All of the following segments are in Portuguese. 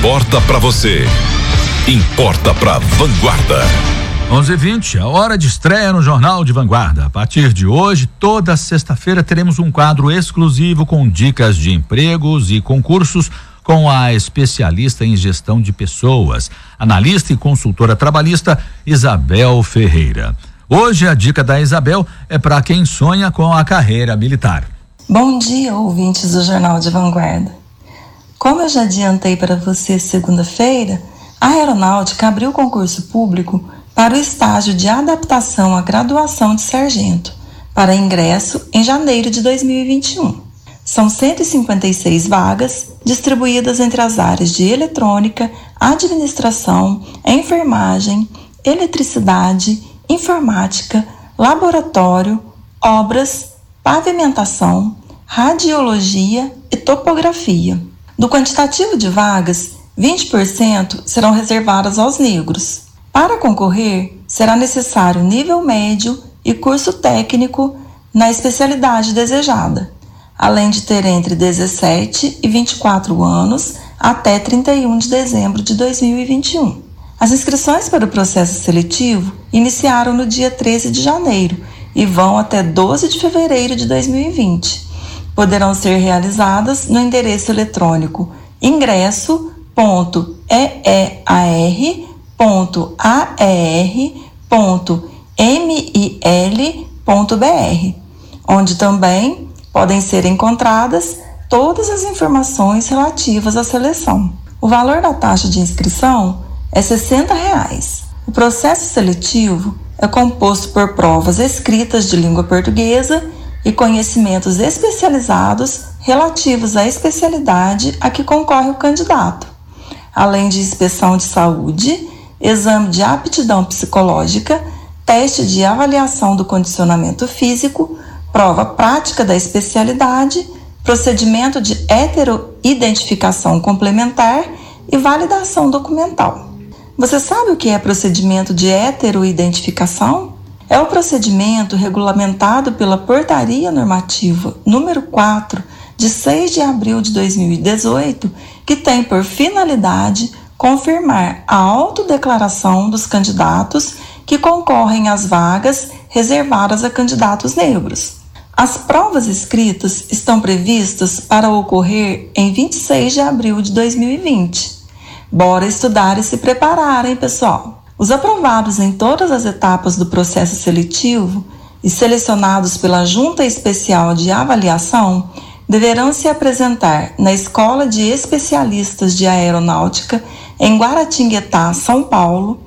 importa para você, importa para Vanguarda. 11:20, a hora de estreia no Jornal de Vanguarda. A partir de hoje, toda sexta-feira teremos um quadro exclusivo com dicas de empregos e concursos com a especialista em gestão de pessoas, analista e consultora trabalhista Isabel Ferreira. Hoje a dica da Isabel é para quem sonha com a carreira militar. Bom dia, ouvintes do Jornal de Vanguarda. Como eu já adiantei para você segunda-feira, a Aeronáutica abriu concurso público para o estágio de adaptação à graduação de sargento, para ingresso em janeiro de 2021. São 156 vagas distribuídas entre as áreas de eletrônica, administração, enfermagem, eletricidade, informática, laboratório, obras, pavimentação, radiologia e topografia. Do quantitativo de vagas, 20% serão reservadas aos negros. Para concorrer, será necessário nível médio e curso técnico na especialidade desejada, além de ter entre 17 e 24 anos até 31 de dezembro de 2021. As inscrições para o processo seletivo iniciaram no dia 13 de janeiro e vão até 12 de fevereiro de 2020 poderão ser realizadas no endereço eletrônico ingresso.eer.aer.mil.br, onde também podem ser encontradas todas as informações relativas à seleção. O valor da taxa de inscrição é 60 reais. O processo seletivo é composto por provas escritas de língua portuguesa e conhecimentos especializados relativos à especialidade a que concorre o candidato, além de inspeção de saúde, exame de aptidão psicológica, teste de avaliação do condicionamento físico, prova prática da especialidade, procedimento de heteroidentificação complementar e validação documental. Você sabe o que é procedimento de heteroidentificação? É o procedimento regulamentado pela Portaria Normativa número 4 de 6 de abril de 2018, que tem por finalidade confirmar a autodeclaração dos candidatos que concorrem às vagas reservadas a candidatos negros. As provas escritas estão previstas para ocorrer em 26 de abril de 2020. Bora estudar e se prepararem, pessoal! Os aprovados em todas as etapas do processo seletivo e selecionados pela Junta Especial de Avaliação deverão se apresentar na Escola de Especialistas de Aeronáutica em Guaratinguetá, São Paulo,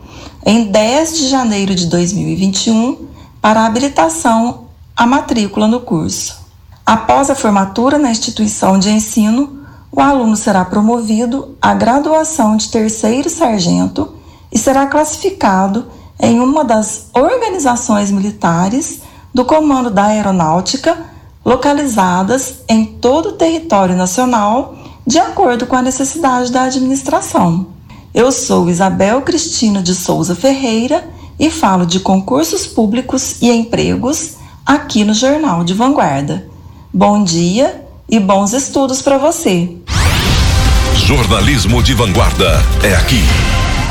em 10 de janeiro de 2021, para habilitação à matrícula no curso. Após a formatura na instituição de ensino, o aluno será promovido à graduação de terceiro sargento e será classificado em uma das organizações militares do Comando da Aeronáutica, localizadas em todo o território nacional, de acordo com a necessidade da administração. Eu sou Isabel Cristina de Souza Ferreira e falo de concursos públicos e empregos aqui no Jornal de Vanguarda. Bom dia e bons estudos para você. Jornalismo de Vanguarda é aqui.